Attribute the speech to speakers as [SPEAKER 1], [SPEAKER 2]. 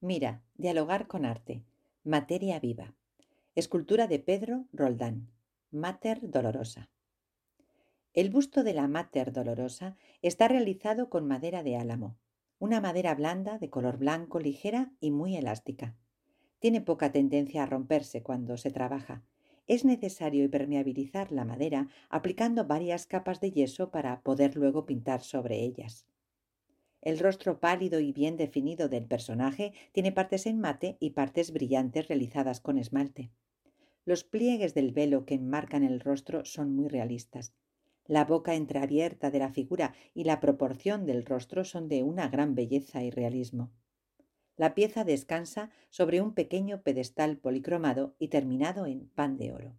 [SPEAKER 1] Mira, dialogar con arte. Materia viva. Escultura de Pedro Roldán. Mater Dolorosa. El busto de la Mater Dolorosa está realizado con madera de álamo, una madera blanda de color blanco ligera y muy elástica. Tiene poca tendencia a romperse cuando se trabaja. Es necesario impermeabilizar la madera aplicando varias capas de yeso para poder luego pintar sobre ellas. El rostro pálido y bien definido del personaje tiene partes en mate y partes brillantes realizadas con esmalte. Los pliegues del velo que enmarcan el rostro son muy realistas. La boca entreabierta de la figura y la proporción del rostro son de una gran belleza y realismo. La pieza descansa sobre un pequeño pedestal policromado y terminado en pan de oro.